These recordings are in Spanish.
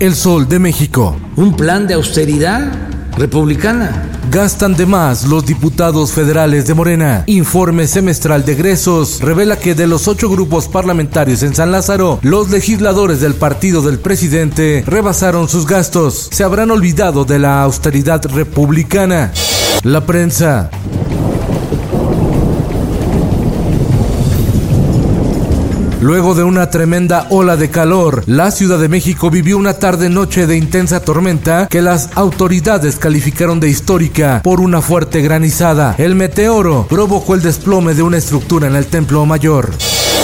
El Sol de México. Un plan de austeridad republicana. Gastan de más los diputados federales de Morena. Informe semestral de egresos revela que de los ocho grupos parlamentarios en San Lázaro, los legisladores del partido del presidente rebasaron sus gastos. Se habrán olvidado de la austeridad republicana. La prensa. Luego de una tremenda ola de calor, la Ciudad de México vivió una tarde-noche de intensa tormenta que las autoridades calificaron de histórica por una fuerte granizada. El meteoro provocó el desplome de una estructura en el Templo Mayor.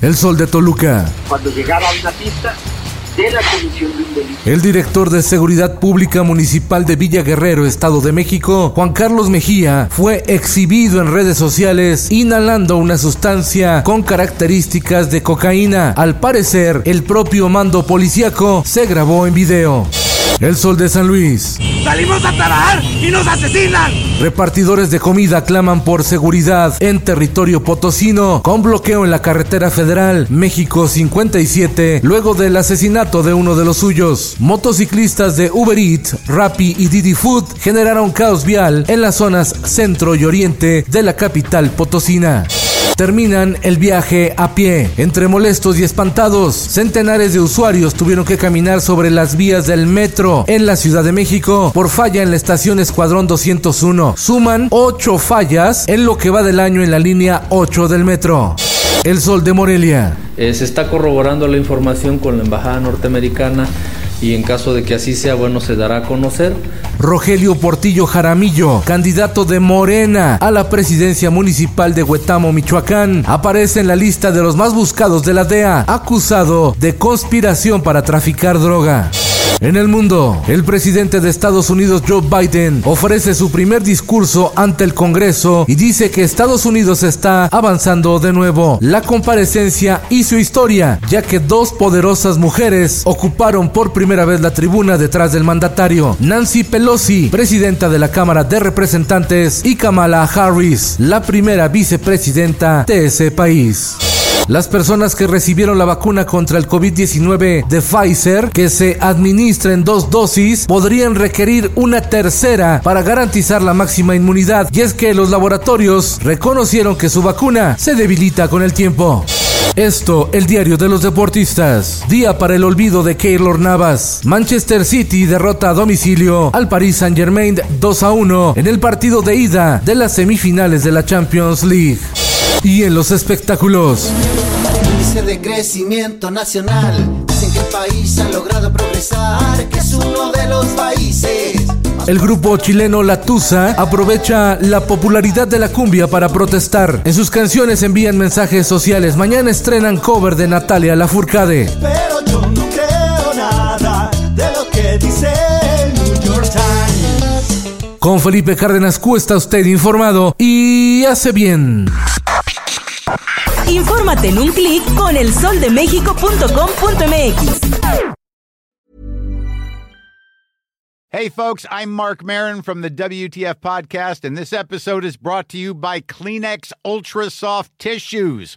El sol de Toluca. Cuando llegaba a una pista, El director de Seguridad Pública Municipal de Villa Guerrero, Estado de México, Juan Carlos Mejía, fue exhibido en redes sociales inhalando una sustancia con características de cocaína. Al parecer, el propio mando policíaco se grabó en video. El sol de San Luis. ¡Salimos a trabajar y nos asesinan! Repartidores de comida claman por seguridad en territorio potosino con bloqueo en la carretera federal México 57 luego del asesinato de uno de los suyos. Motociclistas de Uber Eats, Rappi y Didi Food generaron caos vial en las zonas centro y oriente de la capital potosina terminan el viaje a pie. Entre molestos y espantados, centenares de usuarios tuvieron que caminar sobre las vías del metro en la Ciudad de México por falla en la estación Escuadrón 201. Suman 8 fallas en lo que va del año en la línea 8 del metro. El Sol de Morelia. Eh, se está corroborando la información con la Embajada Norteamericana y en caso de que así sea, bueno, se dará a conocer. Rogelio Portillo Jaramillo, candidato de Morena a la presidencia municipal de Huetamo, Michoacán, aparece en la lista de los más buscados de la DEA, acusado de conspiración para traficar droga. En el mundo, el presidente de Estados Unidos Joe Biden ofrece su primer discurso ante el Congreso y dice que Estados Unidos está avanzando de nuevo. La comparecencia y su historia, ya que dos poderosas mujeres ocuparon por primera vez la tribuna detrás del mandatario. Nancy Pelosi, presidenta de la Cámara de Representantes, y Kamala Harris, la primera vicepresidenta de ese país. Las personas que recibieron la vacuna contra el COVID-19 de Pfizer, que se administra en dos dosis, podrían requerir una tercera para garantizar la máxima inmunidad. Y es que los laboratorios reconocieron que su vacuna se debilita con el tiempo. Esto, el diario de los deportistas. Día para el olvido de Keylor Navas. Manchester City derrota a domicilio al Paris Saint Germain 2 a 1 en el partido de ida de las semifinales de la Champions League. Y en los espectáculos. Índice de crecimiento nacional. Dicen que el país ha logrado progresar, que es uno de los países. El grupo chileno La Tusa aprovecha la popularidad de la cumbia para protestar. En sus canciones envían mensajes sociales. Mañana estrenan cover de Natalia Lafourcade. Pero yo no creo nada de lo que dice el New York Times. Con Felipe Cárdenas Q está usted informado y hace bien. Infórmate en un clic con elsoldemexico.com.mx. Hey, folks, I'm Mark Marin from the WTF Podcast, and this episode is brought to you by Kleenex Ultra Soft Tissues,